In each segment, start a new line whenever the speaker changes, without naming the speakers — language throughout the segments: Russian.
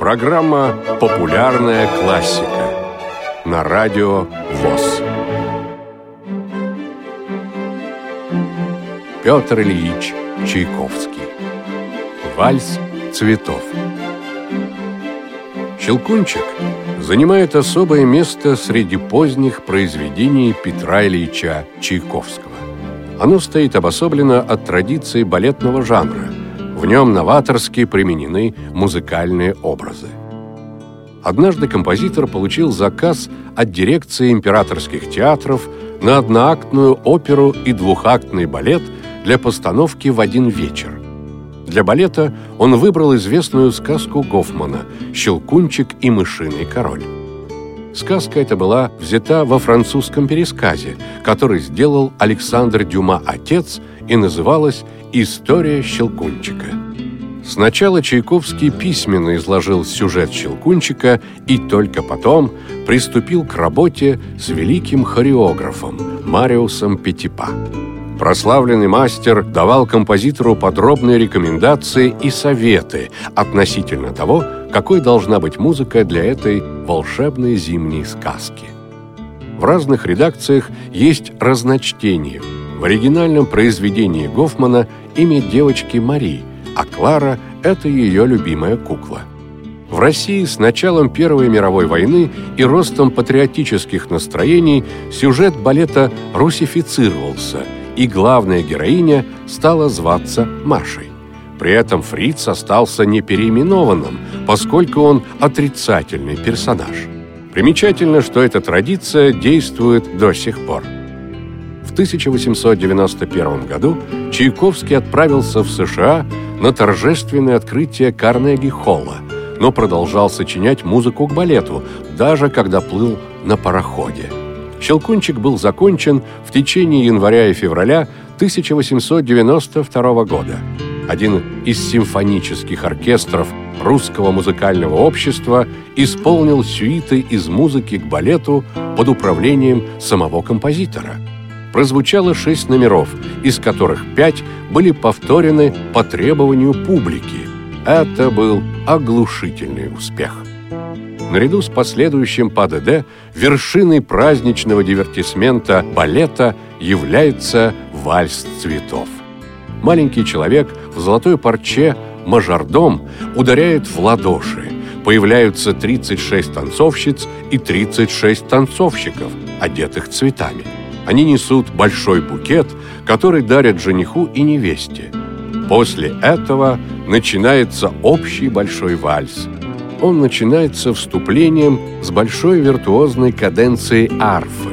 Программа «Популярная классика» на радио ВОЗ. Петр Ильич Чайковский. Вальс цветов. Щелкунчик занимает особое место среди поздних произведений Петра Ильича Чайковского. Оно стоит обособлено от традиции балетного жанра. В нем новаторски применены музыкальные образы. Однажды композитор получил заказ от дирекции императорских театров на одноактную оперу и двухактный балет для постановки в один вечер. Для балета он выбрал известную сказку Гофмана «Щелкунчик и мышиный король». Сказка эта была взята во французском пересказе, который сделал Александр Дюма отец и называлась «История Щелкунчика». Сначала Чайковский письменно изложил сюжет Щелкунчика и только потом приступил к работе с великим хореографом Мариусом Петипа. Прославленный мастер давал композитору подробные рекомендации и советы относительно того, какой должна быть музыка для этой волшебной зимней сказки. В разных редакциях есть разночтение. В оригинальном произведении Гофмана имя девочки Мари, а Клара – это ее любимая кукла. В России с началом Первой мировой войны и ростом патриотических настроений сюжет балета русифицировался – и главная героиня стала зваться Машей. При этом Фриц остался непереименованным, поскольку он отрицательный персонаж. Примечательно, что эта традиция действует до сих пор. В 1891 году Чайковский отправился в США на торжественное открытие Карнеги-Холла, но продолжал сочинять музыку к балету, даже когда плыл на пароходе – «Щелкунчик» был закончен в течение января и февраля 1892 года. Один из симфонических оркестров русского музыкального общества исполнил сюиты из музыки к балету под управлением самого композитора. Прозвучало шесть номеров, из которых пять были повторены по требованию публики. Это был оглушительный успех. Наряду с последующим ПАДД вершиной праздничного дивертисмента балета является вальс цветов. Маленький человек в золотой парче мажордом ударяет в ладоши. Появляются 36 танцовщиц и 36 танцовщиков, одетых цветами. Они несут большой букет, который дарят жениху и невесте. После этого начинается общий большой вальс – он начинается вступлением с большой виртуозной каденцией арфы.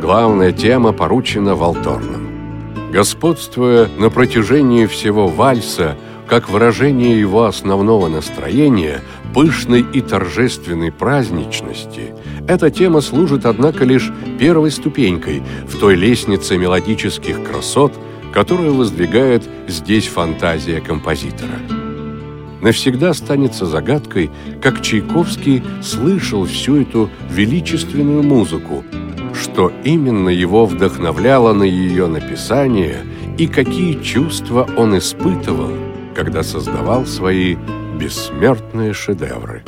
Главная тема поручена Волторном. Господствуя на протяжении всего вальса, как выражение его основного настроения, пышной и торжественной праздничности, эта тема служит, однако, лишь первой ступенькой в той лестнице мелодических красот, которую воздвигает здесь фантазия композитора навсегда останется загадкой, как Чайковский слышал всю эту величественную музыку, что именно его вдохновляло на ее написание и какие чувства он испытывал, когда создавал свои бессмертные шедевры.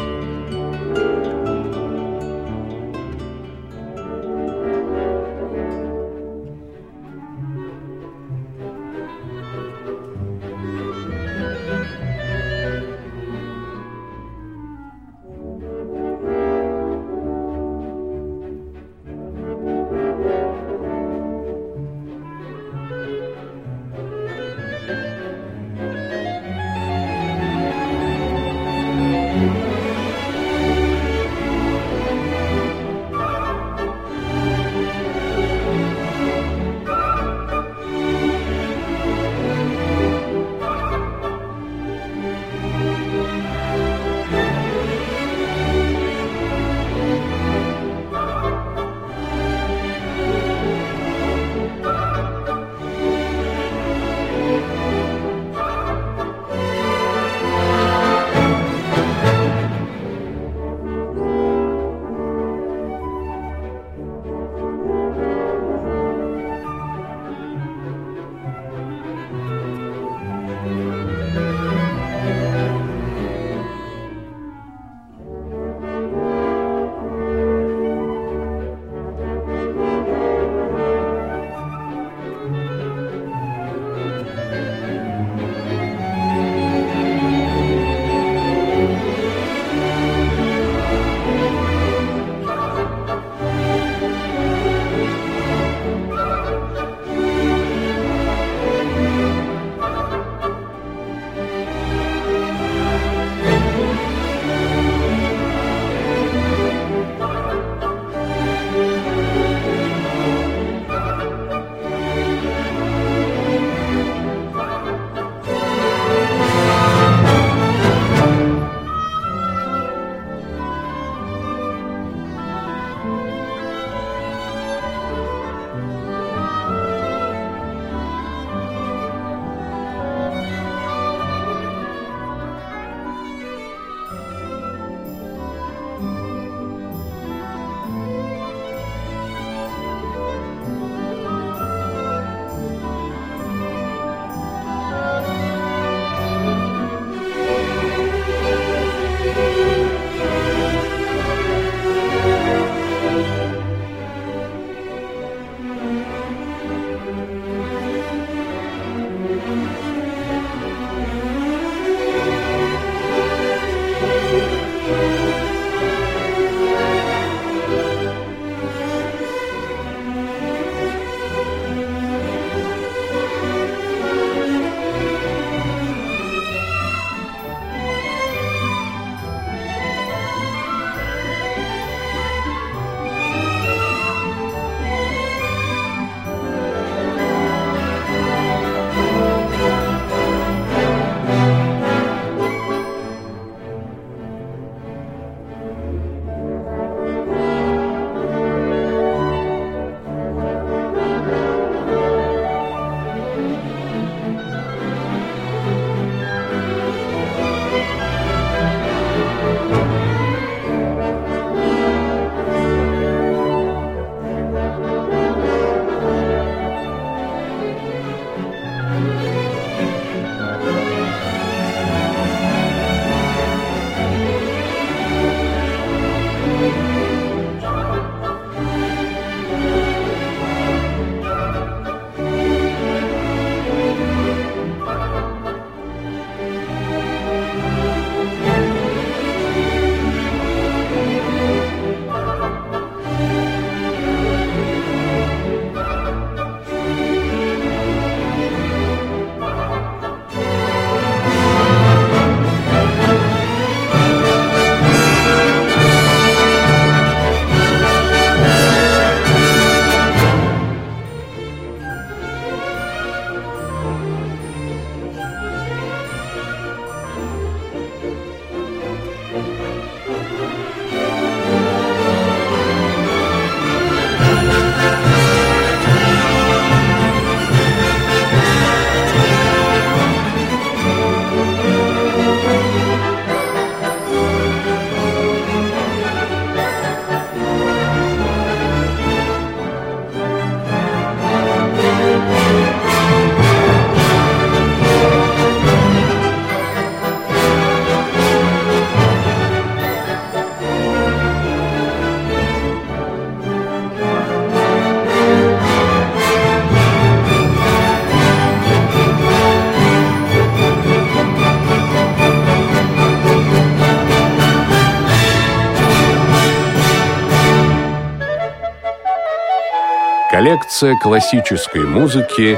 Коллекция классической музыки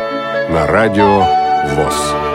на радио ВОЗ.